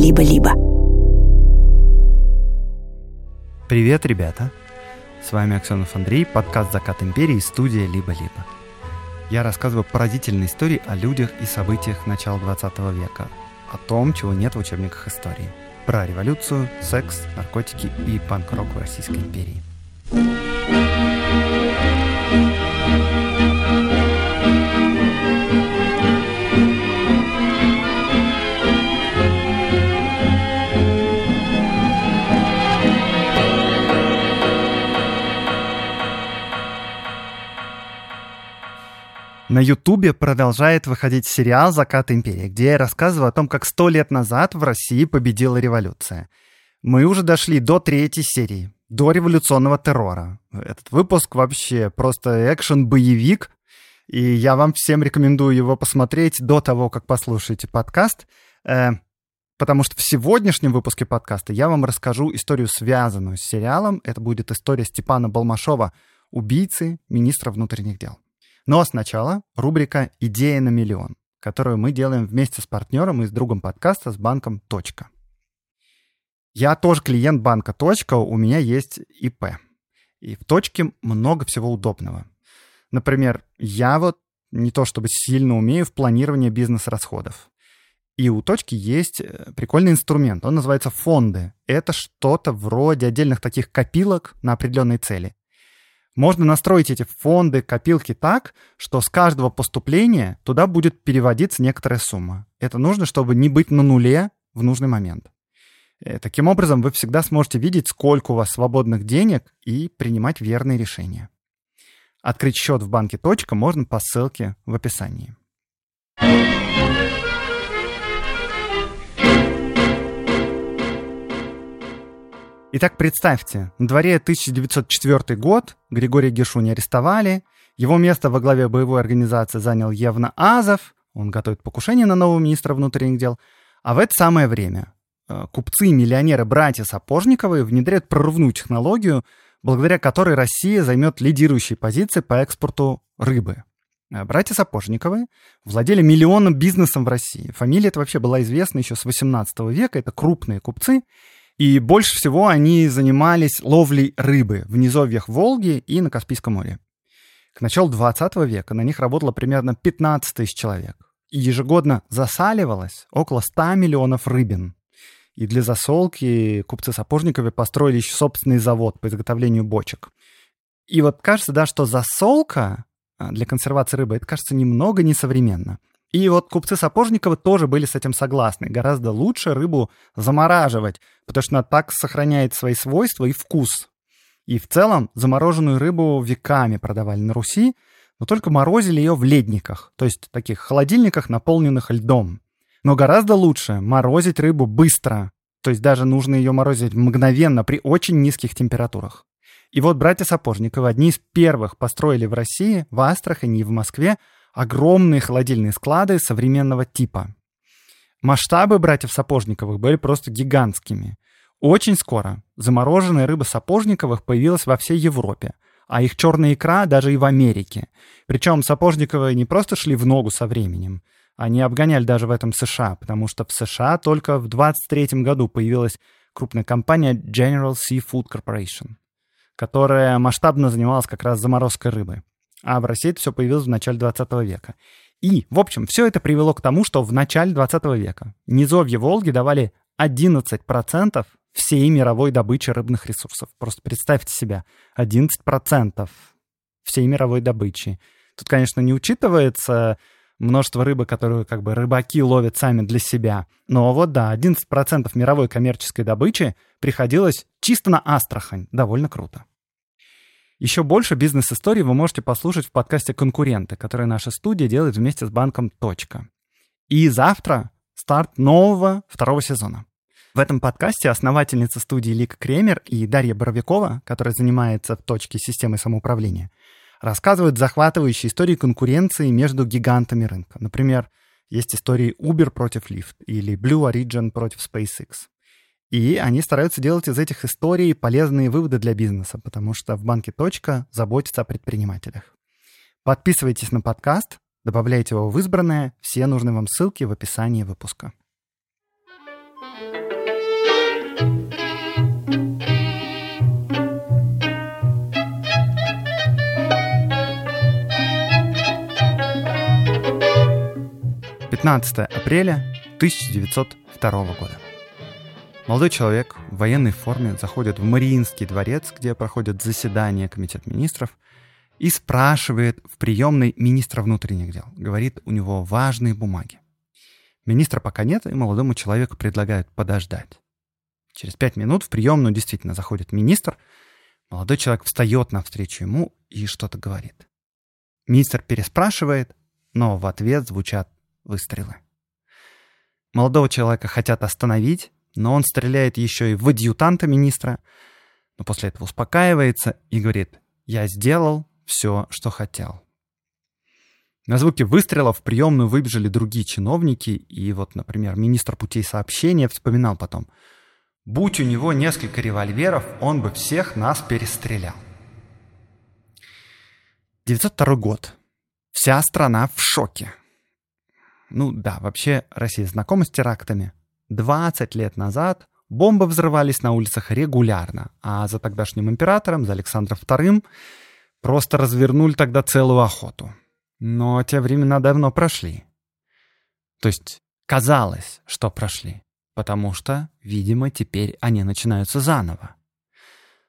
«Либо-либо». Привет, ребята! С вами Аксенов Андрей, подкаст «Закат империи» студия «Либо-либо». Я рассказываю поразительные истории о людях и событиях начала 20 века, о том, чего нет в учебниках истории, про революцию, секс, наркотики и панк-рок в Российской империи. На Ютубе продолжает выходить сериал «Закат империи», где я рассказываю о том, как сто лет назад в России победила революция. Мы уже дошли до третьей серии, до революционного террора. Этот выпуск вообще просто экшен-боевик, и я вам всем рекомендую его посмотреть до того, как послушаете подкаст, э, потому что в сегодняшнем выпуске подкаста я вам расскажу историю, связанную с сериалом. Это будет история Степана Балмашова, убийцы министра внутренних дел. Но сначала рубрика «Идея на миллион», которую мы делаем вместе с партнером и с другом подкаста с банком «Точка». Я тоже клиент банка «Точка», у меня есть ИП. И в «Точке» много всего удобного. Например, я вот не то чтобы сильно умею в планировании бизнес-расходов. И у точки есть э, прикольный инструмент. Он называется фонды. Это что-то вроде отдельных таких копилок на определенные цели. Можно настроить эти фонды, копилки так, что с каждого поступления туда будет переводиться некоторая сумма. Это нужно, чтобы не быть на нуле в нужный момент. Э, таким образом, вы всегда сможете видеть, сколько у вас свободных денег и принимать верные решения. Открыть счет в банке можно по ссылке в описании. Итак, представьте, на дворе 1904 год, Григория Гершуни арестовали, его место во главе боевой организации занял Евна Азов, он готовит покушение на нового министра внутренних дел, а в это самое время э, купцы и миллионеры братья Сапожниковы внедряют прорывную технологию, благодаря которой Россия займет лидирующие позиции по экспорту рыбы. Э, братья Сапожниковы владели миллионным бизнесом в России. Фамилия эта вообще была известна еще с 18 века, это крупные купцы, и больше всего они занимались ловлей рыбы в низовьях Волги и на Каспийском море. К началу 20 века на них работало примерно 15 тысяч человек. И ежегодно засаливалось около 100 миллионов рыбин. И для засолки купцы Сапожниковы построили еще собственный завод по изготовлению бочек. И вот кажется, да, что засолка а, для консервации рыбы, это кажется немного несовременно. И вот купцы Сапожниковы тоже были с этим согласны. Гораздо лучше рыбу замораживать, потому что она так сохраняет свои свойства и вкус. И в целом замороженную рыбу веками продавали на Руси, но только морозили ее в ледниках, то есть таких холодильниках, наполненных льдом. Но гораздо лучше морозить рыбу быстро, то есть даже нужно ее морозить мгновенно при очень низких температурах. И вот братья Сапожниковы одни из первых построили в России, в Астрахани и в Москве огромные холодильные склады современного типа. Масштабы братьев Сапожниковых были просто гигантскими. Очень скоро замороженная рыба Сапожниковых появилась во всей Европе, а их черная икра даже и в Америке. Причем Сапожниковые не просто шли в ногу со временем, они обгоняли даже в этом США, потому что в США только в 23 году появилась крупная компания General Seafood Corporation, которая масштабно занималась как раз заморозкой рыбы. А в России это все появилось в начале 20 века. И, в общем, все это привело к тому, что в начале 20 века низовье Волги давали 11% всей мировой добычи рыбных ресурсов. Просто представьте себя, 11% всей мировой добычи. Тут, конечно, не учитывается множество рыбы, которую как бы рыбаки ловят сами для себя. Но вот да, 11% мировой коммерческой добычи приходилось чисто на Астрахань. Довольно круто. Еще больше бизнес-историй вы можете послушать в подкасте «Конкуренты», который наша студия делает вместе с банком «Точка». И завтра старт нового второго сезона. В этом подкасте основательница студии Лика Кремер и Дарья Боровикова, которая занимается в точке системы самоуправления, рассказывают захватывающие истории конкуренции между гигантами рынка. Например, есть истории Uber против Lyft или Blue Origin против SpaceX. И они стараются делать из этих историй полезные выводы для бизнеса, потому что в банке «Точка» заботится о предпринимателях. Подписывайтесь на подкаст, добавляйте его в избранное, все нужные вам ссылки в описании выпуска. Пятнадцатое апреля 1902 года. Молодой человек в военной форме заходит в Мариинский дворец, где проходят заседания Комитета министров, и спрашивает в приемной министра внутренних дел. Говорит, у него важные бумаги. Министра пока нет, и молодому человеку предлагают подождать. Через пять минут в приемную действительно заходит министр. Молодой человек встает навстречу ему и что-то говорит. Министр переспрашивает, но в ответ звучат выстрелы. Молодого человека хотят остановить, но он стреляет еще и в адъютанта министра, но после этого успокаивается и говорит «Я сделал все, что хотел». На звуки выстрелов в приемную выбежали другие чиновники, и вот, например, министр путей сообщения вспоминал потом «Будь у него несколько револьверов, он бы всех нас перестрелял». 902 год. Вся страна в шоке. Ну да, вообще Россия знакома с терактами. 20 лет назад бомбы взрывались на улицах регулярно, а за тогдашним императором, за Александром II, просто развернули тогда целую охоту. Но те времена давно прошли. То есть казалось, что прошли, потому что, видимо, теперь они начинаются заново.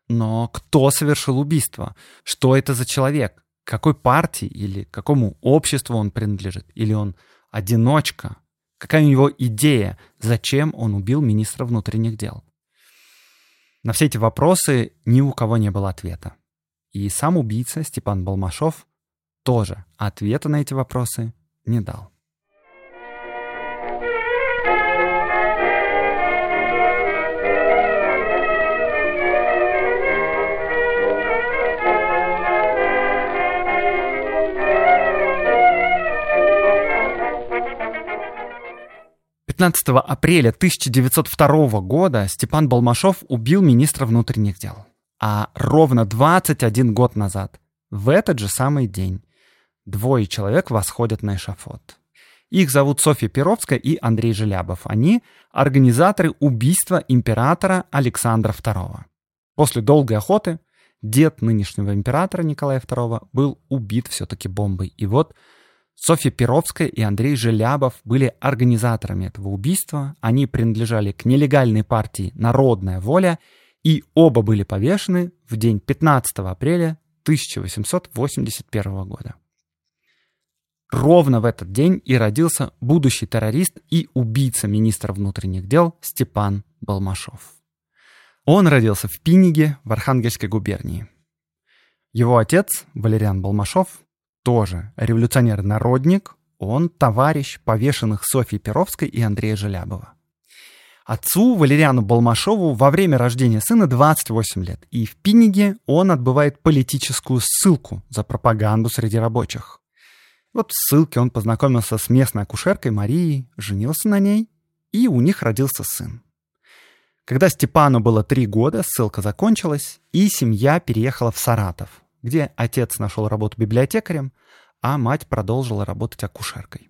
Но кто совершил убийство? Что это за человек? Какой партии или какому обществу он принадлежит? Или он одиночка? Какая у него идея? Зачем он убил министра внутренних дел? На все эти вопросы ни у кого не было ответа. И сам убийца Степан Балмашов тоже ответа на эти вопросы не дал. 15 апреля 1902 года Степан Балмашов убил министра внутренних дел. А ровно 21 год назад, в этот же самый день, двое человек восходят на эшафот. Их зовут Софья Перовская и Андрей Желябов. Они организаторы убийства императора Александра II. После долгой охоты дед нынешнего императора Николая II был убит все-таки бомбой. И вот Софья Перовская и Андрей Желябов были организаторами этого убийства. Они принадлежали к нелегальной партии «Народная воля» и оба были повешены в день 15 апреля 1881 года. Ровно в этот день и родился будущий террорист и убийца министра внутренних дел Степан Балмашов. Он родился в Пиниге в Архангельской губернии. Его отец, Валериан Балмашов, тоже революционер-народник, он товарищ повешенных Софьи Перовской и Андрея Желябова. Отцу Валериану Балмашову во время рождения сына 28 лет, и в Пиниге он отбывает политическую ссылку за пропаганду среди рабочих. Вот в ссылке он познакомился с местной акушеркой Марией, женился на ней, и у них родился сын. Когда Степану было три года, ссылка закончилась, и семья переехала в Саратов, где отец нашел работу библиотекарем, а мать продолжила работать акушеркой.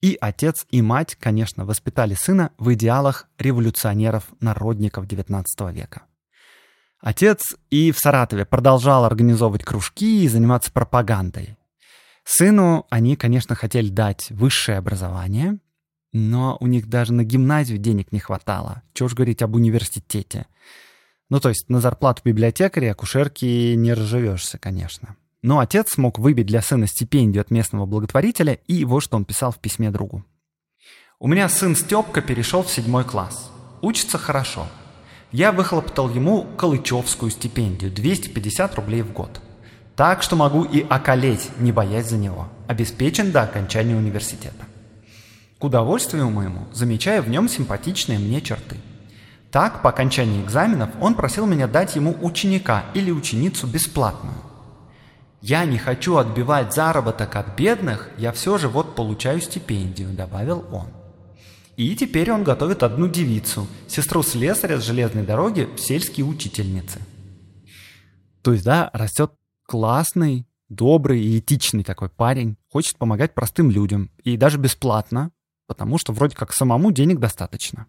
И отец, и мать, конечно, воспитали сына в идеалах революционеров-народников XIX века. Отец и в Саратове продолжал организовывать кружки и заниматься пропагандой. Сыну они, конечно, хотели дать высшее образование, но у них даже на гимназию денег не хватало. Чего ж говорить об университете. Ну, то есть на зарплату библиотекаря и акушерки не разживешься, конечно. Но отец смог выбить для сына стипендию от местного благотворителя, и вот что он писал в письме другу. «У меня сын Степка перешел в седьмой класс. Учится хорошо. Я выхлоптал ему Калычевскую стипендию, 250 рублей в год. Так что могу и околеть, не боясь за него. Обеспечен до окончания университета. К удовольствию моему замечаю в нем симпатичные мне черты – так, по окончании экзаменов, он просил меня дать ему ученика или ученицу бесплатную. «Я не хочу отбивать заработок от бедных, я все же вот получаю стипендию», — добавил он. И теперь он готовит одну девицу, сестру слесаря с железной дороги в сельские учительницы. То есть, да, растет классный, добрый и этичный такой парень, хочет помогать простым людям, и даже бесплатно, потому что вроде как самому денег достаточно.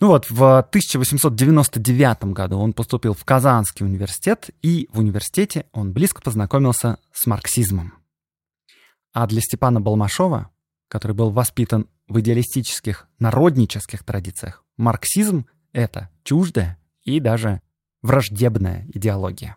Ну вот, в 1899 году он поступил в Казанский университет, и в университете он близко познакомился с марксизмом. А для Степана Балмашова который был воспитан в идеалистических народнических традициях, марксизм — это чуждая и даже враждебная идеология.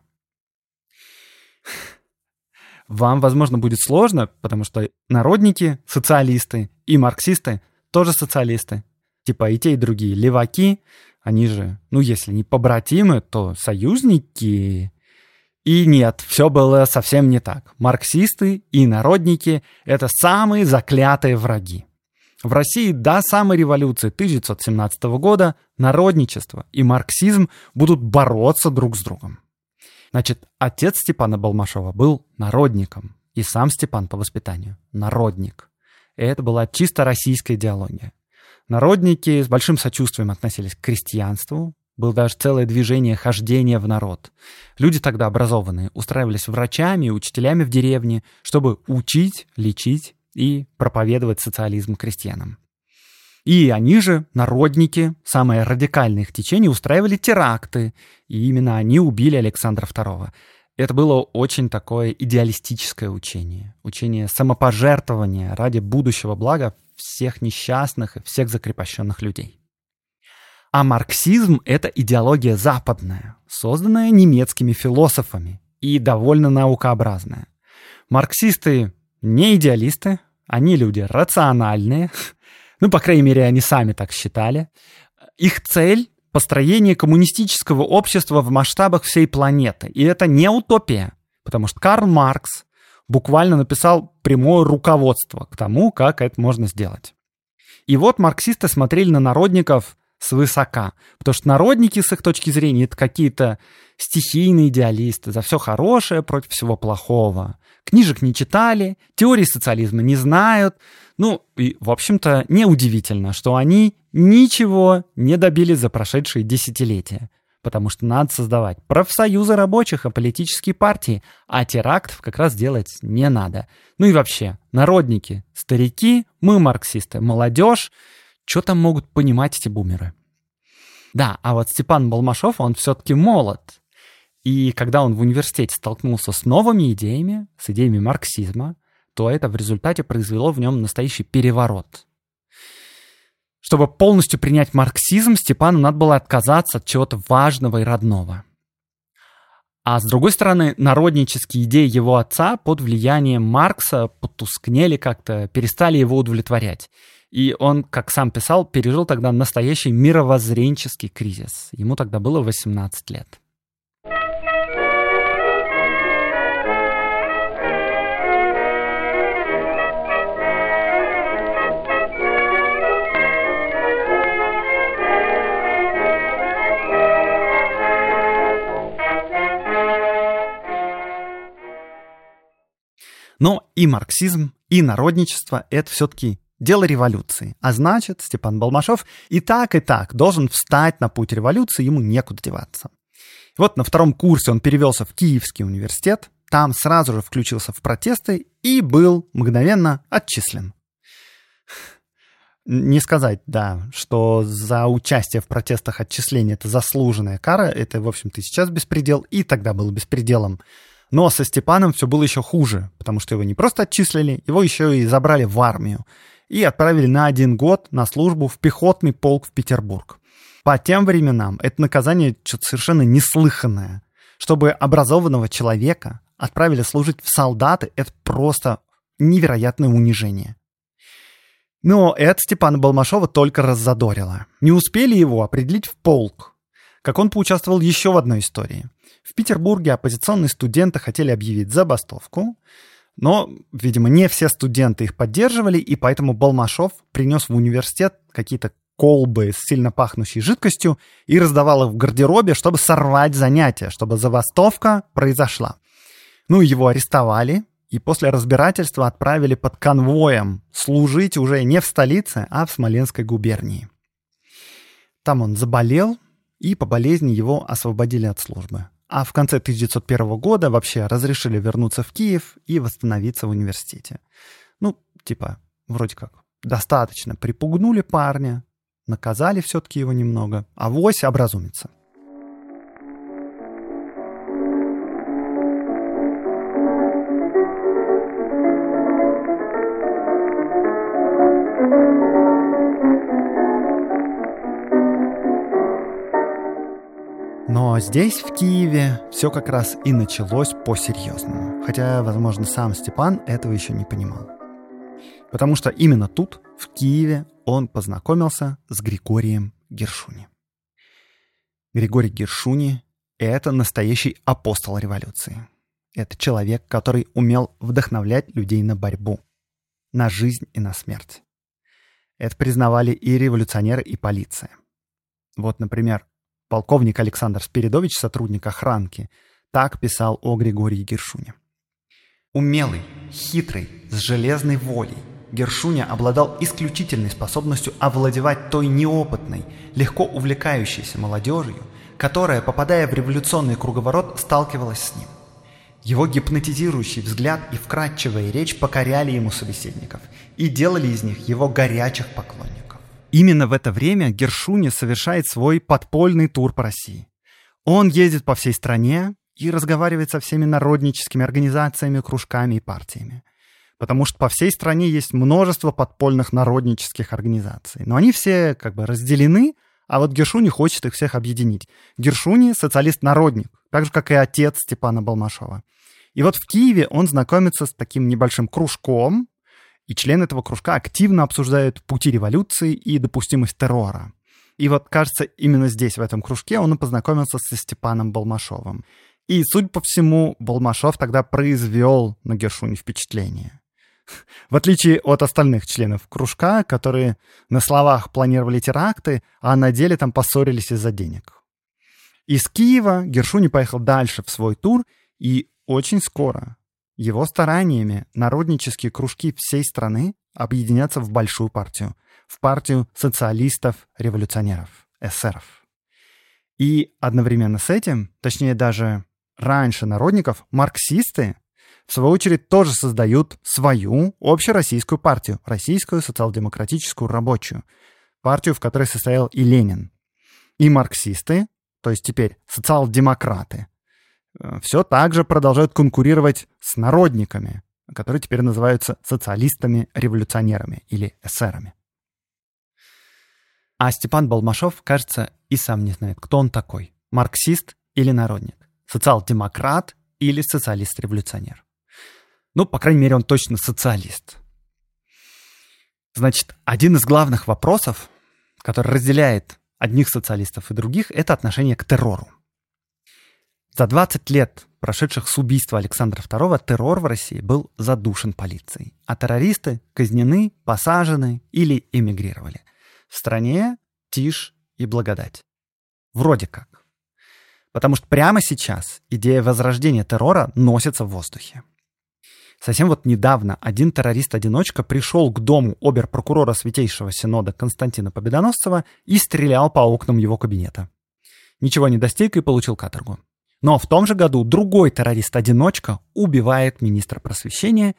Вам, возможно, будет сложно, потому что народники — социалисты, и марксисты — тоже социалисты. Типа и те, и другие леваки, они же, ну, если не побратимы, то союзники. И нет, все было совсем не так. Марксисты и народники — это самые заклятые враги. В России до самой революции 1917 года народничество и марксизм будут бороться друг с другом. Значит, отец Степана Балмашова был народником, и сам Степан по воспитанию – народник. И это была чисто российская идеология. Народники с большим сочувствием относились к крестьянству, было даже целое движение хождения в народ. Люди тогда образованные устраивались врачами и учителями в деревне, чтобы учить, лечить и проповедовать социализм крестьянам. И они же, народники, самое радикальное их течение, устраивали теракты, и именно они убили Александра II. Это было очень такое идеалистическое учение. Учение самопожертвования ради будущего блага всех несчастных и всех закрепощенных людей. А марксизм — это идеология западная, созданная немецкими философами и довольно наукообразная. Марксисты не идеалисты, они люди рациональные, ну, по крайней мере, они сами так считали. Их цель — построение коммунистического общества в масштабах всей планеты. И это не утопия, потому что Карл Маркс буквально написал прямое руководство к тому, как это можно сделать. И вот марксисты смотрели на народников свысока, потому что народники, с их точки зрения, это какие-то стихийные идеалисты, за все хорошее против всего плохого. Книжек не читали, теории социализма не знают, ну, и, в общем-то, неудивительно, что они ничего не добились за прошедшие десятилетия. Потому что надо создавать профсоюзы рабочих и политические партии, а терактов как раз делать не надо. Ну и вообще, народники, старики, мы марксисты, молодежь, что там могут понимать эти бумеры? Да, а вот Степан Балмашов, он все-таки молод. И когда он в университете столкнулся с новыми идеями, с идеями марксизма, то это в результате произвело в нем настоящий переворот. Чтобы полностью принять марксизм, Степану надо было отказаться от чего-то важного и родного. А с другой стороны, народнические идеи его отца под влиянием Маркса потускнели как-то, перестали его удовлетворять. И он, как сам писал, пережил тогда настоящий мировоззренческий кризис. Ему тогда было 18 лет. Но и марксизм, и народничество — это все-таки дело революции. А значит, Степан Балмашов и так, и так должен встать на путь революции, ему некуда деваться. И вот на втором курсе он перевелся в Киевский университет, там сразу же включился в протесты и был мгновенно отчислен. Не сказать, да, что за участие в протестах отчисление это заслуженная кара, это, в общем-то, сейчас беспредел, и тогда было беспределом. Но со Степаном все было еще хуже, потому что его не просто отчислили, его еще и забрали в армию и отправили на один год на службу в пехотный полк в Петербург. По тем временам это наказание что-то совершенно неслыханное. Чтобы образованного человека отправили служить в солдаты, это просто невероятное унижение. Но это Степана Балмашова только раззадорило. Не успели его определить в полк, как он поучаствовал еще в одной истории. В Петербурге оппозиционные студенты хотели объявить забастовку, но, видимо, не все студенты их поддерживали, и поэтому Балмашов принес в университет какие-то колбы с сильно пахнущей жидкостью и раздавал их в гардеробе, чтобы сорвать занятия, чтобы забастовка произошла. Ну, его арестовали, и после разбирательства отправили под конвоем служить уже не в столице, а в Смоленской губернии. Там он заболел, и по болезни его освободили от службы. А в конце 1901 года вообще разрешили вернуться в Киев и восстановиться в университете. Ну, типа, вроде как, достаточно припугнули парня, наказали все-таки его немного, а вось образумится. Но здесь, в Киеве, все как раз и началось по-серьезному. Хотя, возможно, сам Степан этого еще не понимал. Потому что именно тут, в Киеве, он познакомился с Григорием Гершуни. Григорий Гершуни — это настоящий апостол революции. Это человек, который умел вдохновлять людей на борьбу, на жизнь и на смерть. Это признавали и революционеры, и полиция. Вот, например, полковник Александр Спиридович, сотрудник охранки, так писал о Григории Гершуне. Умелый, хитрый, с железной волей, Гершуня обладал исключительной способностью овладевать той неопытной, легко увлекающейся молодежью, которая, попадая в революционный круговорот, сталкивалась с ним. Его гипнотизирующий взгляд и вкрадчивая речь покоряли ему собеседников и делали из них его горячих поклонников. Именно в это время Гершуни совершает свой подпольный тур по России. Он ездит по всей стране и разговаривает со всеми народническими организациями, кружками и партиями. Потому что по всей стране есть множество подпольных народнических организаций. Но они все как бы разделены, а вот Гершуни хочет их всех объединить. Гершуни — социалист-народник, так же, как и отец Степана Балмашова. И вот в Киеве он знакомится с таким небольшим кружком, и члены этого кружка активно обсуждают пути революции и допустимость террора. И вот, кажется, именно здесь, в этом кружке, он и познакомился со Степаном Балмашовым. И, судя по всему, Балмашов тогда произвел на Гершуни впечатление. В отличие от остальных членов кружка, которые на словах планировали теракты, а на деле там поссорились из-за денег. Из Киева Гершуни поехал дальше в свой тур, и очень скоро его стараниями народнические кружки всей страны объединятся в большую партию, в партию социалистов-революционеров, эсеров. И одновременно с этим, точнее даже раньше народников, марксисты в свою очередь, тоже создают свою общероссийскую партию, Российскую социал-демократическую рабочую, партию, в которой состоял и Ленин. И марксисты, то есть теперь социал-демократы, все так же продолжают конкурировать с народниками, которые теперь называются социалистами-революционерами или эсерами. А Степан Балмашов, кажется, и сам не знает, кто он такой. Марксист или народник? Социал-демократ или социалист-революционер? Ну, по крайней мере, он точно социалист. Значит, один из главных вопросов, который разделяет одних социалистов и других, это отношение к террору. За 20 лет, прошедших с убийства Александра II, террор в России был задушен полицией, а террористы казнены, посажены или эмигрировали. В стране тишь и благодать. Вроде как. Потому что прямо сейчас идея возрождения террора носится в воздухе. Совсем вот недавно один террорист-одиночка пришел к дому обер-прокурора Святейшего Синода Константина Победоносцева и стрелял по окнам его кабинета. Ничего не достиг и получил каторгу. Но в том же году другой террорист-одиночка убивает министра просвещения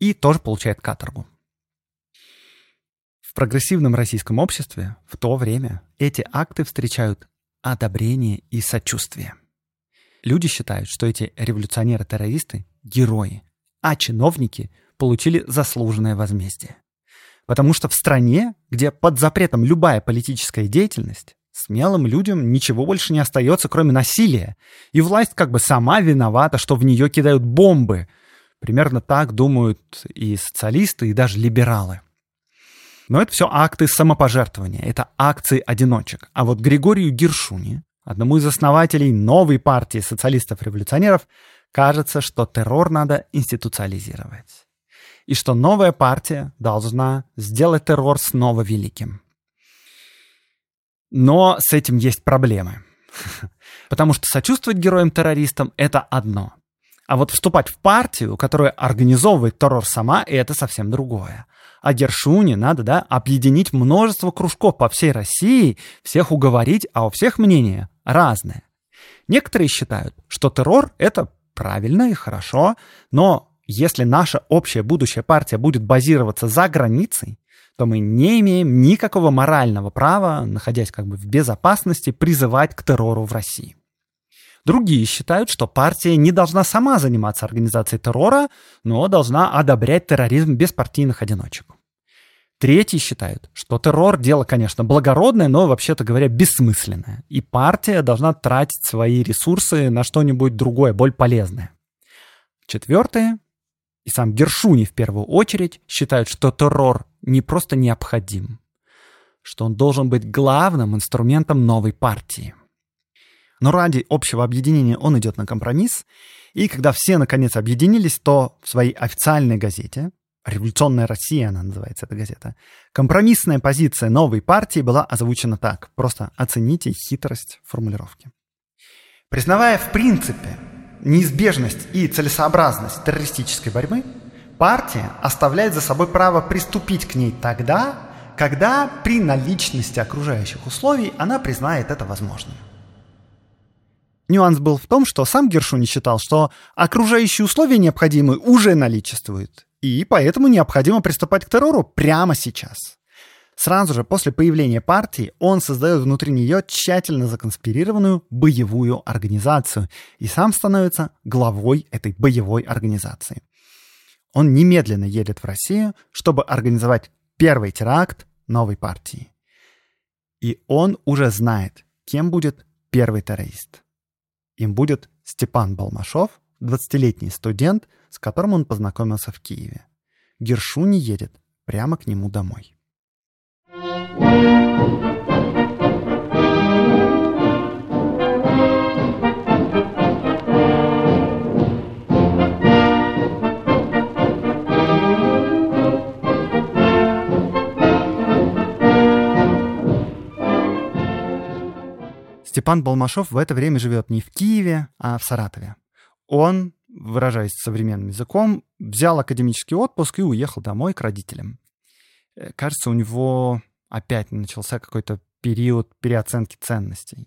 и тоже получает каторгу. В прогрессивном российском обществе в то время эти акты встречают одобрение и сочувствие. Люди считают, что эти революционеры-террористы — герои, а чиновники получили заслуженное возмездие. Потому что в стране, где под запретом любая политическая деятельность, смелым людям ничего больше не остается, кроме насилия. И власть как бы сама виновата, что в нее кидают бомбы. Примерно так думают и социалисты, и даже либералы. Но это все акты самопожертвования, это акции одиночек. А вот Григорию Гершуни, одному из основателей новой партии социалистов-революционеров, кажется, что террор надо институциализировать. И что новая партия должна сделать террор снова великим. Но с этим есть проблемы. Потому что сочувствовать героям-террористам — это одно. А вот вступать в партию, которая организовывает террор сама, это совсем другое. А Гершуне надо, да, объединить множество кружков по всей России, всех уговорить, а у всех мнения разное. Некоторые считают, что террор — это правильно и хорошо, но если наша общая будущая партия будет базироваться за границей, то мы не имеем никакого морального права, находясь как бы в безопасности, призывать к террору в России. Другие считают, что партия не должна сама заниматься организацией террора, но должна одобрять терроризм без партийных одиночек. Третьи считают, что террор – дело, конечно, благородное, но, вообще-то говоря, бессмысленное. И партия должна тратить свои ресурсы на что-нибудь другое, более полезное. Четвертые, и сам Гершуни в первую очередь, считают, что террор не просто необходим, что он должен быть главным инструментом новой партии. Но ради общего объединения он идет на компромисс, и когда все наконец объединились, то в своей официальной газете «Революционная Россия» она называется, эта газета. Компромиссная позиция новой партии была озвучена так. Просто оцените хитрость формулировки. Признавая в принципе неизбежность и целесообразность террористической борьбы, партия оставляет за собой право приступить к ней тогда, когда при наличности окружающих условий она признает это возможным. Нюанс был в том, что сам Гершуни считал, что окружающие условия необходимые уже наличествуют, и поэтому необходимо приступать к террору прямо сейчас. Сразу же после появления партии он создает внутри нее тщательно законспирированную боевую организацию и сам становится главой этой боевой организации. Он немедленно едет в Россию, чтобы организовать первый теракт новой партии. И он уже знает, кем будет первый террорист. Им будет Степан Балмашов, 20-летний студент, с которым он познакомился в Киеве. Гершуни едет прямо к нему домой. Степан Балмашов в это время живет не в Киеве, а в Саратове. Он выражаясь современным языком, взял академический отпуск и уехал домой к родителям. Э, кажется, у него опять начался какой-то период переоценки ценностей.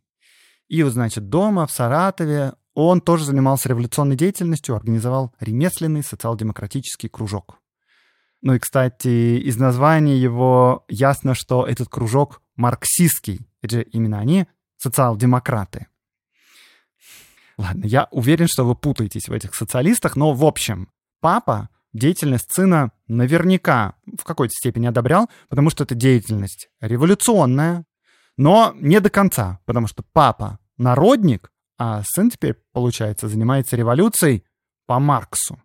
И вот, значит, дома, в Саратове, он тоже занимался революционной деятельностью, организовал ремесленный социал-демократический кружок. Ну и, кстати, из названия его ясно, что этот кружок марксистский. Это же именно они социал-демократы. Ладно, я уверен, что вы путаетесь в этих социалистах, но в общем, папа деятельность сына наверняка в какой-то степени одобрял, потому что это деятельность революционная, но не до конца, потому что папа народник, а сын теперь, получается, занимается революцией по Марксу.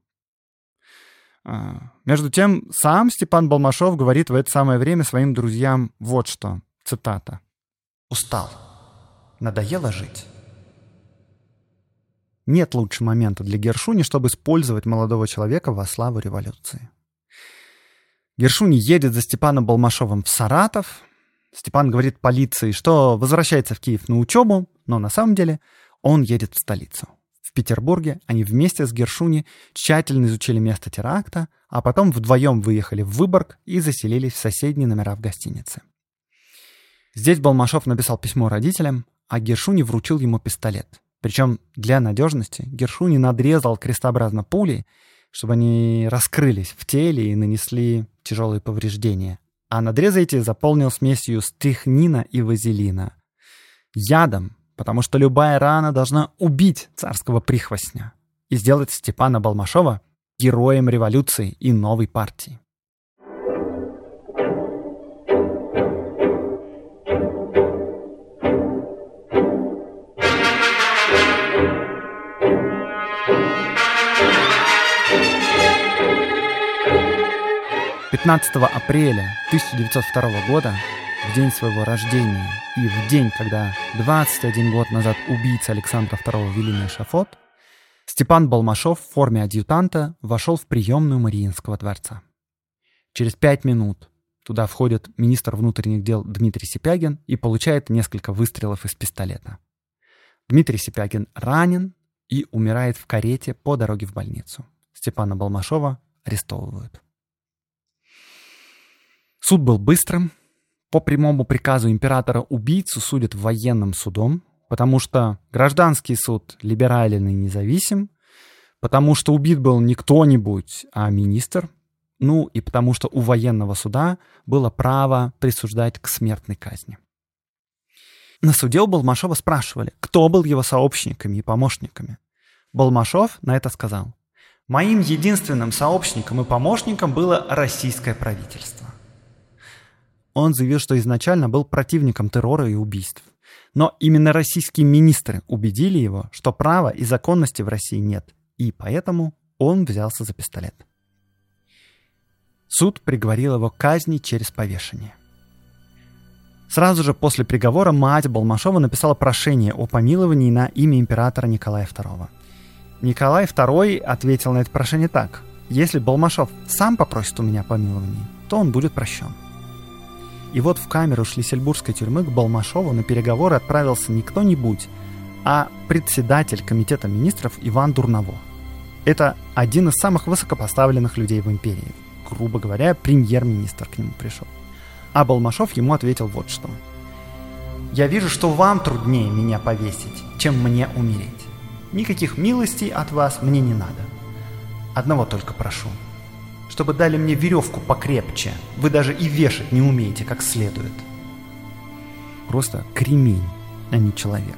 А, между тем, сам Степан Балмашов говорит в это самое время своим друзьям вот что, цитата. «Устал. Надоело жить. Нет лучше момента для Гершуни, чтобы использовать молодого человека во славу революции. Гершуни едет за Степаном Балмашовым в Саратов. Степан говорит полиции, что возвращается в Киев на учебу, но на самом деле он едет в столицу. В Петербурге они вместе с Гершуни тщательно изучили место теракта, а потом вдвоем выехали в Выборг и заселились в соседние номера в гостинице. Здесь Балмашов написал письмо родителям, а Гершуни вручил ему пистолет. Причем для надежности Гершуни надрезал крестообразно пули, чтобы они раскрылись в теле и нанесли тяжелые повреждения. А надрезы эти заполнил смесью стрихнина и вазелина. Ядом, потому что любая рана должна убить царского прихвостня и сделать Степана Балмашова героем революции и новой партии. 15 апреля 1902 года, в день своего рождения и в день, когда 21 год назад убийца Александра II вели на эшафот, Степан Балмашов в форме адъютанта вошел в приемную Мариинского дворца. Через пять минут туда входит министр внутренних дел Дмитрий Сипягин и получает несколько выстрелов из пистолета. Дмитрий Сипягин ранен и умирает в карете по дороге в больницу. Степана Балмашова арестовывают. Суд был быстрым. По прямому приказу императора убийцу судят военным судом, потому что гражданский суд либерален и независим, потому что убит был не кто-нибудь, а министр, ну и потому что у военного суда было право присуждать к смертной казни. На суде у Балмашова спрашивали, кто был его сообщниками и помощниками. Балмашов на это сказал, «Моим единственным сообщником и помощником было российское правительство». Он заявил, что изначально был противником террора и убийств. Но именно российские министры убедили его, что права и законности в России нет, и поэтому он взялся за пистолет. Суд приговорил его к казни через повешение. Сразу же после приговора мать Балмашова написала прошение о помиловании на имя императора Николая II. Николай II ответил на это прошение так. «Если Балмашов сам попросит у меня помилования, то он будет прощен». И вот в камеру Шлиссельбургской тюрьмы к Балмашову на переговоры отправился не кто-нибудь, а председатель комитета министров Иван Дурново. Это один из самых высокопоставленных людей в империи. Грубо говоря, премьер-министр к нему пришел. А Балмашов ему ответил вот что. «Я вижу, что вам труднее меня повесить, чем мне умереть. Никаких милостей от вас мне не надо. Одного только прошу – чтобы дали мне веревку покрепче. Вы даже и вешать не умеете как следует. Просто кремень, а не человек.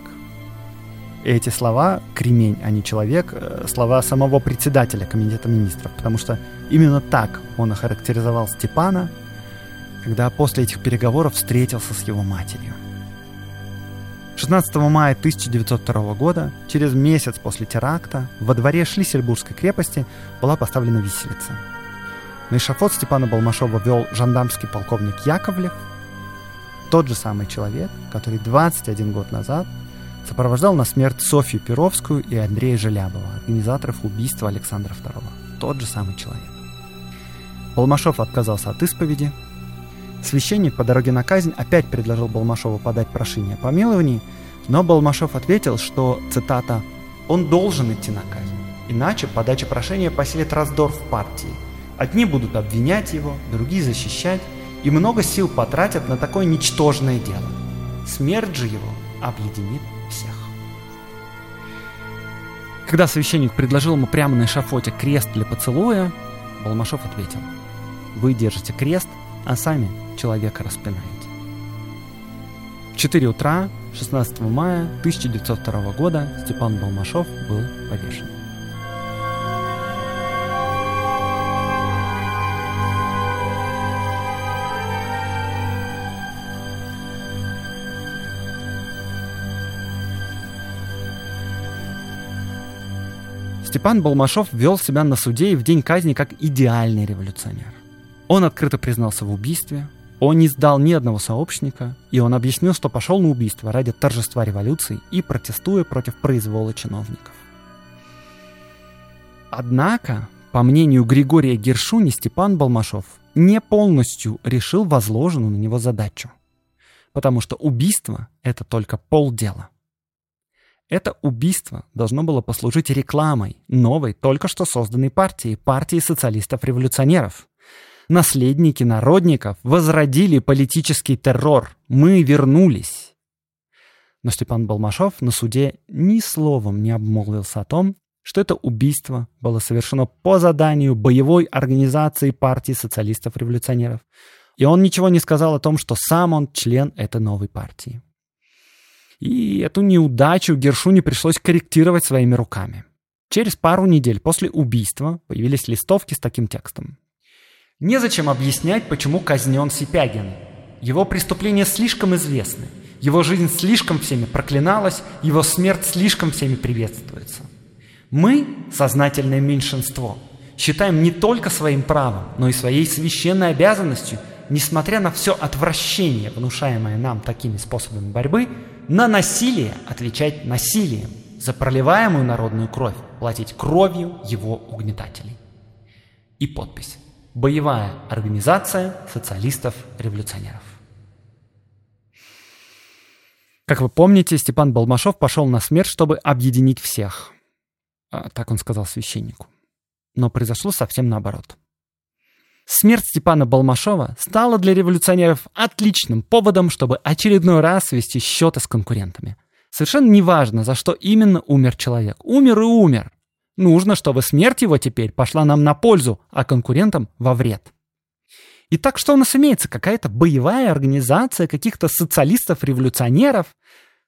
эти слова «кремень, а не человек» э, — слова самого председателя Комитета министров, потому что именно так он охарактеризовал Степана, когда после этих переговоров встретился с его матерью. 16 мая 1902 года, через месяц после теракта, во дворе Шлиссельбургской крепости была поставлена виселица — на эшафот Степана Балмашова вел жандармский полковник Яковлев, тот же самый человек, который 21 год назад сопровождал на смерть Софью Перовскую и Андрея Желябова, организаторов убийства Александра II. Тот же самый человек. Балмашов отказался от исповеди. Священник по дороге на казнь опять предложил Балмашову подать прошение о помиловании, но Балмашов ответил, что, цитата, «он должен идти на казнь, иначе подача прошения поселит раздор в партии, Одни будут обвинять его, другие защищать, и много сил потратят на такое ничтожное дело. Смерть же его объединит всех. Когда священник предложил ему прямо на эшафоте крест для поцелуя, Балмашов ответил, «Вы держите крест, а сами человека распинаете». В 4 утра 16 мая 1902 года Степан Балмашов был повешен. Степан Балмашов вел себя на суде и в день казни как идеальный революционер. Он открыто признался в убийстве, он не сдал ни одного сообщника, и он объяснил, что пошел на убийство ради торжества революции и протестуя против произвола чиновников. Однако, по мнению Григория Гершуни, Степан Балмашов не полностью решил возложенную на него задачу. Потому что убийство — это только полдела. Это убийство должно было послужить рекламой новой, только что созданной партии, партии социалистов-революционеров. Наследники народников возродили политический террор. Мы вернулись. Но Степан Балмашов на суде ни словом не обмолвился о том, что это убийство было совершено по заданию боевой организации партии социалистов-революционеров. И он ничего не сказал о том, что сам он член этой новой партии. И эту неудачу Гершуне пришлось корректировать своими руками. Через пару недель после убийства появились листовки с таким текстом. Незачем объяснять, почему казнен Сипягин. Его преступления слишком известны. Его жизнь слишком всеми проклиналась, его смерть слишком всеми приветствуется. Мы, сознательное меньшинство, считаем не только своим правом, но и своей священной обязанностью, несмотря на все отвращение, внушаемое нам такими способами борьбы, на насилие отвечать насилием, за проливаемую народную кровь платить кровью его угнетателей. И подпись. Боевая организация социалистов-революционеров. Как вы помните, Степан Балмашов пошел на смерть, чтобы объединить всех. А, так он сказал священнику. Но произошло совсем наоборот. Смерть Степана Балмашова стала для революционеров отличным поводом, чтобы очередной раз свести счеты с конкурентами. Совершенно неважно, за что именно умер человек. Умер и умер. Нужно, чтобы смерть его теперь пошла нам на пользу, а конкурентам во вред. Итак, что у нас имеется? Какая-то боевая организация каких-то социалистов-революционеров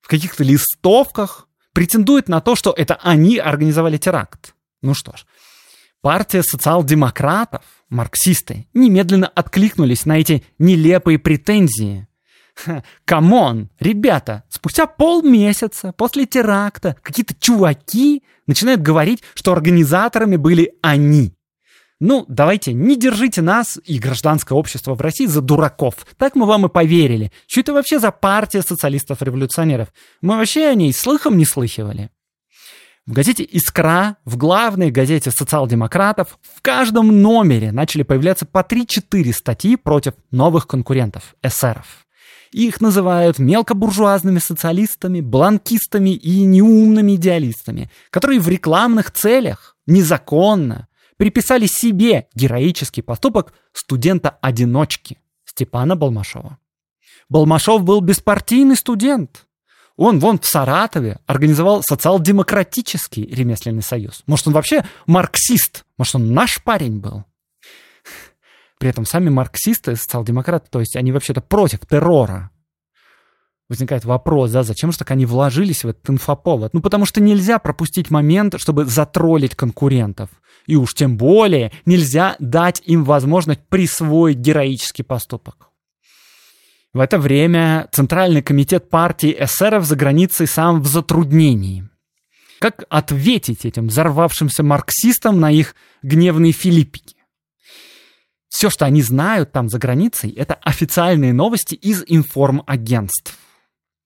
в каких-то листовках претендует на то, что это они организовали теракт. Ну что ж, партия социал-демократов марксисты, немедленно откликнулись на эти нелепые претензии. Come on, ребята, спустя полмесяца после теракта какие-то чуваки начинают говорить, что организаторами были они. Ну, давайте, не держите нас и гражданское общество в России за дураков. Так мы вам и поверили. Что это вообще за партия социалистов-революционеров? Мы вообще о ней слыхом не слыхивали. В газете «Искра», в главной газете социал-демократов, в каждом номере начали появляться по 3-4 статьи против новых конкурентов, эсеров. Их называют мелкобуржуазными социалистами, бланкистами и неумными идеалистами, которые в рекламных целях незаконно приписали себе героический поступок студента-одиночки Степана Балмашова. Балмашов был беспартийный студент. Он вон в Саратове организовал социал-демократический ремесленный союз. Может, он вообще марксист? Может, он наш парень был? При этом сами марксисты, социал-демократы, то есть они вообще-то против террора. Возникает вопрос, да, зачем же так они вложились в этот инфоповод? Ну, потому что нельзя пропустить момент, чтобы затроллить конкурентов. И уж тем более нельзя дать им возможность присвоить героический поступок. В это время Центральный комитет партии эсеров за границей сам в затруднении. Как ответить этим взорвавшимся марксистам на их гневные филиппики? Все, что они знают там за границей, это официальные новости из информагентств.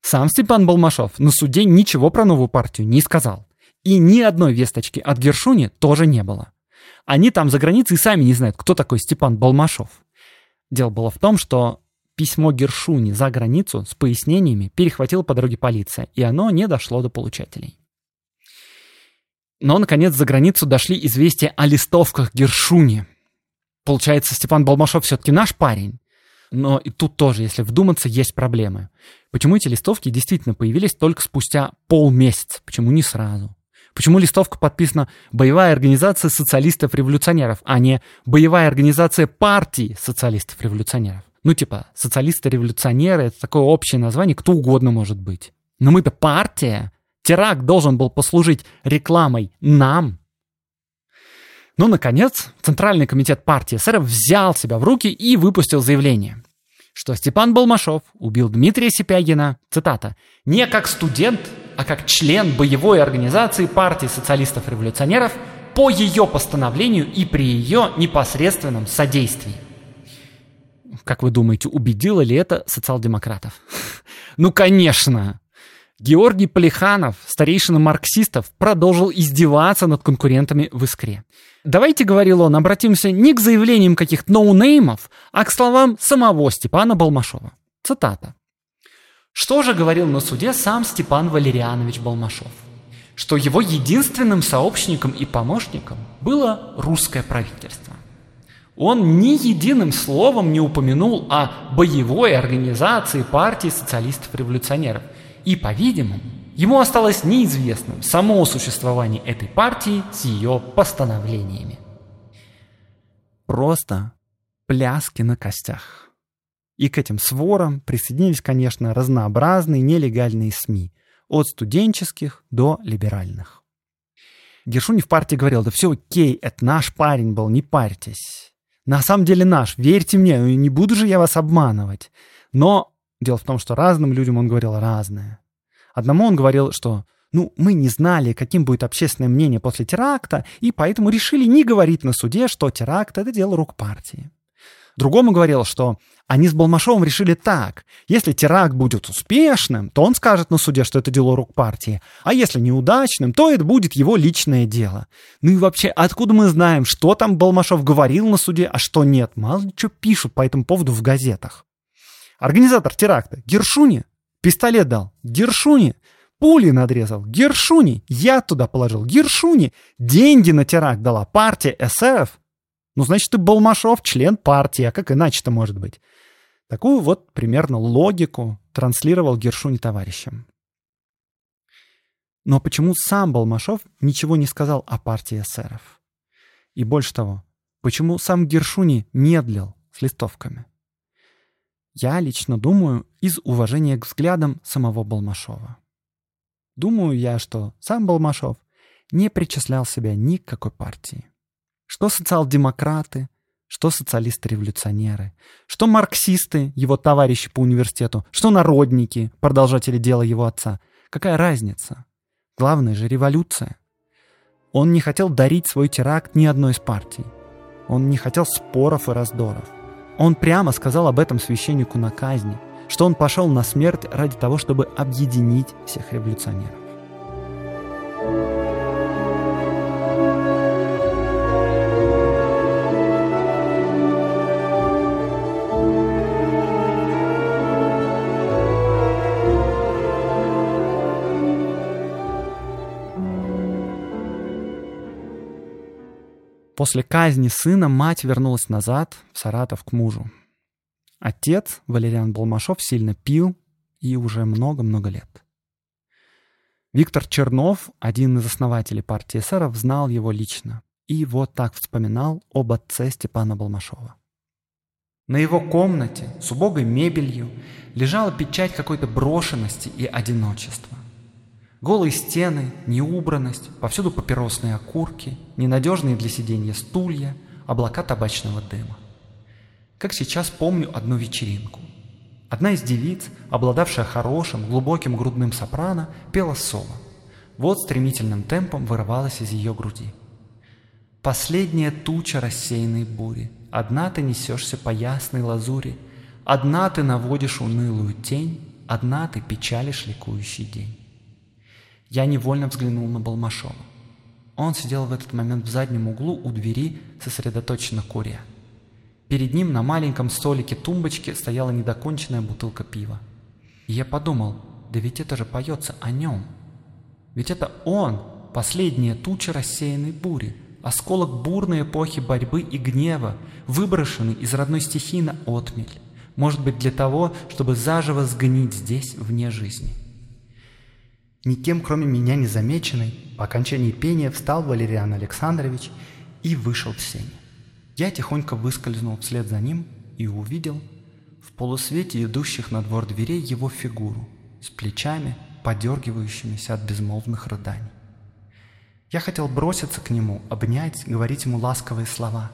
Сам Степан Балмашов на суде ничего про новую партию не сказал. И ни одной весточки от Гершуни тоже не было. Они там за границей сами не знают, кто такой Степан Балмашов. Дело было в том, что письмо Гершуни за границу с пояснениями перехватила по дороге полиция, и оно не дошло до получателей. Но, наконец, за границу дошли известия о листовках Гершуни. Получается, Степан Балмашов все-таки наш парень. Но и тут тоже, если вдуматься, есть проблемы. Почему эти листовки действительно появились только спустя полмесяца? Почему не сразу? Почему листовка подписана «Боевая организация социалистов-революционеров», а не «Боевая организация партии социалистов-революционеров»? Ну, типа, социалисты-революционеры — это такое общее название, кто угодно может быть. Но мы-то партия. Теракт должен был послужить рекламой нам. Ну, наконец, Центральный комитет партии эсеров взял себя в руки и выпустил заявление, что Степан Балмашов убил Дмитрия Сипягина, цитата, «не как студент, а как член боевой организации партии социалистов-революционеров по ее постановлению и при ее непосредственном содействии». Как вы думаете, убедило ли это социал-демократов? Ну, конечно! Георгий Полиханов, старейшина марксистов, продолжил издеваться над конкурентами в «Искре». Давайте, говорил он, обратимся не к заявлениям каких-то ноунеймов, а к словам самого Степана Балмашова. Цитата. Что же говорил на суде сам Степан Валерианович Балмашов? Что его единственным сообщником и помощником было русское правительство. Он ни единым словом не упомянул о боевой организации партии социалистов-революционеров – и, по-видимому, ему осталось неизвестным само существование этой партии с ее постановлениями. Просто пляски на костях. И к этим сворам присоединились, конечно, разнообразные нелегальные СМИ, от студенческих до либеральных. Гершуни в партии говорил, да все окей, это наш парень был, не парьтесь. На самом деле наш, верьте мне, не буду же я вас обманывать. Но Дело в том, что разным людям он говорил разное. Одному он говорил, что ну, мы не знали, каким будет общественное мнение после теракта, и поэтому решили не говорить на суде, что теракт — это дело рук партии. Другому говорил, что они с Балмашовым решили так. Если теракт будет успешным, то он скажет на суде, что это дело рук партии. А если неудачным, то это будет его личное дело. Ну и вообще, откуда мы знаем, что там Балмашов говорил на суде, а что нет? Мало ли что пишут по этому поводу в газетах. Организатор теракта Гершуни пистолет дал. Гершуни пули надрезал. Гершуни я туда положил. Гершуни деньги на теракт дала партия СФ. Ну, значит, ты Балмашов член партии, а как иначе-то может быть? Такую вот примерно логику транслировал Гершуни товарищам. Но почему сам Балмашов ничего не сказал о партии эсеров? И больше того, почему сам Гершуни медлил с листовками? Я лично думаю из уважения к взглядам самого Балмашова. Думаю я, что сам Балмашов не причислял себя ни к какой партии. Что социал-демократы, что социалисты-революционеры, что марксисты, его товарищи по университету, что народники, продолжатели дела его отца. Какая разница? Главное же революция. Он не хотел дарить свой теракт ни одной из партий. Он не хотел споров и раздоров. Он прямо сказал об этом священнику на казни, что он пошел на смерть ради того, чтобы объединить всех революционеров. После казни сына мать вернулась назад, в Саратов, к мужу. Отец, Валериан Балмашов, сильно пил и уже много-много лет. Виктор Чернов, один из основателей партии эсеров, знал его лично и вот так вспоминал об отце Степана Балмашова. На его комнате с убогой мебелью лежала печать какой-то брошенности и одиночества. Голые стены, неубранность, повсюду папиросные окурки, ненадежные для сидения стулья, облака табачного дыма. Как сейчас помню одну вечеринку. Одна из девиц, обладавшая хорошим, глубоким грудным сопрано, пела соло. Вот стремительным темпом вырывалась из ее груди. Последняя туча рассеянной бури, Одна ты несешься по ясной лазури, Одна ты наводишь унылую тень, Одна ты печалишь ликующий день. Я невольно взглянул на Балмашова. Он сидел в этот момент в заднем углу у двери, сосредоточенно куря. Перед ним на маленьком столике тумбочки стояла недоконченная бутылка пива. И я подумал, да ведь это же поется о нем. Ведь это он, последняя туча рассеянной бури, осколок бурной эпохи борьбы и гнева, выброшенный из родной стихии на отмель, может быть для того, чтобы заживо сгнить здесь, вне жизни. Никем, кроме меня незамеченный, по окончании пения встал Валериан Александрович и вышел в сень. Я тихонько выскользнул вслед за ним и увидел в полусвете идущих на двор дверей его фигуру с плечами, подергивающимися от безмолвных рыданий. Я хотел броситься к нему, обнять, говорить ему ласковые слова.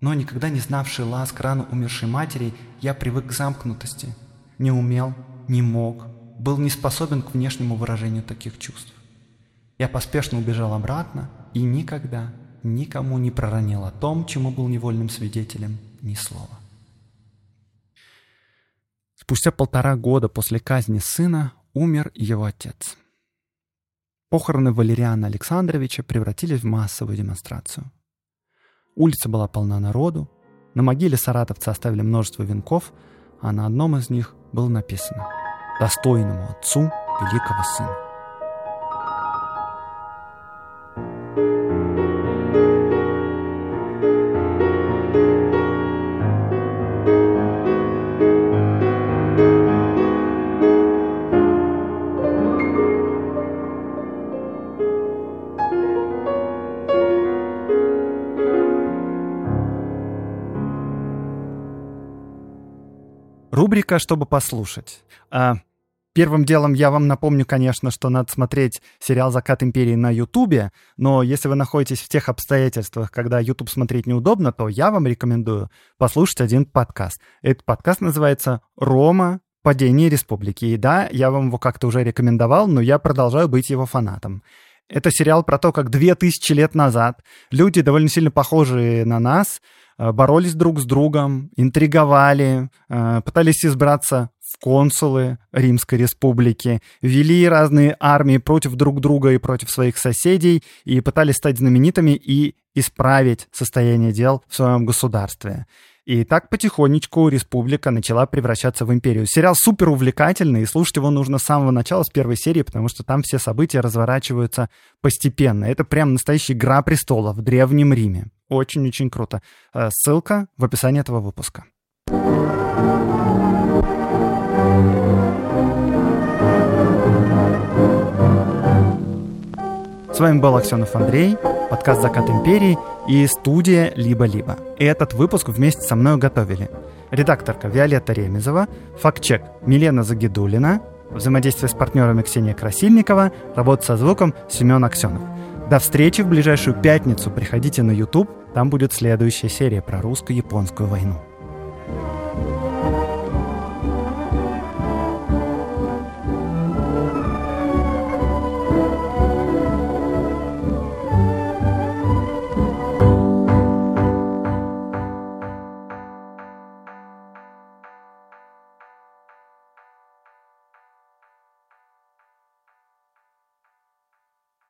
Но никогда не знавший ласк рано умершей матери, я привык к замкнутости. Не умел, не мог, был не способен к внешнему выражению таких чувств. Я поспешно убежал обратно и никогда никому не проронил о том, чему был невольным свидетелем, ни слова. Спустя полтора года после казни сына умер его отец. Похороны Валериана Александровича превратились в массовую демонстрацию. Улица была полна народу, на могиле саратовца оставили множество венков, а на одном из них было написано – достойному отцу великого сына. Рубрика «Чтобы послушать». А, Первым делом я вам напомню, конечно, что надо смотреть сериал «Закат империи» на Ютубе, но если вы находитесь в тех обстоятельствах, когда Ютуб смотреть неудобно, то я вам рекомендую послушать один подкаст. Этот подкаст называется «Рома. Падение республики». И да, я вам его как-то уже рекомендовал, но я продолжаю быть его фанатом. Это сериал про то, как две тысячи лет назад люди, довольно сильно похожие на нас, э, боролись друг с другом, интриговали, э, пытались избраться в консулы Римской Республики, вели разные армии против друг друга и против своих соседей и пытались стать знаменитыми и исправить состояние дел в своем государстве. И так потихонечку республика начала превращаться в империю. Сериал супер увлекательный, и слушать его нужно с самого начала, с первой серии, потому что там все события разворачиваются постепенно. Это прям настоящая игра престолов в Древнем Риме. Очень-очень круто. Э, ссылка в описании этого выпуска. С вами был Аксенов Андрей, подкаст «Закат империи» и студия «Либо-либо». И этот выпуск вместе со мной готовили редакторка Виолетта Ремезова, фактчек Милена Загидулина, взаимодействие с партнерами Ксения Красильникова, работа со звуком Семен Аксенов. До встречи в ближайшую пятницу. Приходите на YouTube, там будет следующая серия про русско-японскую войну.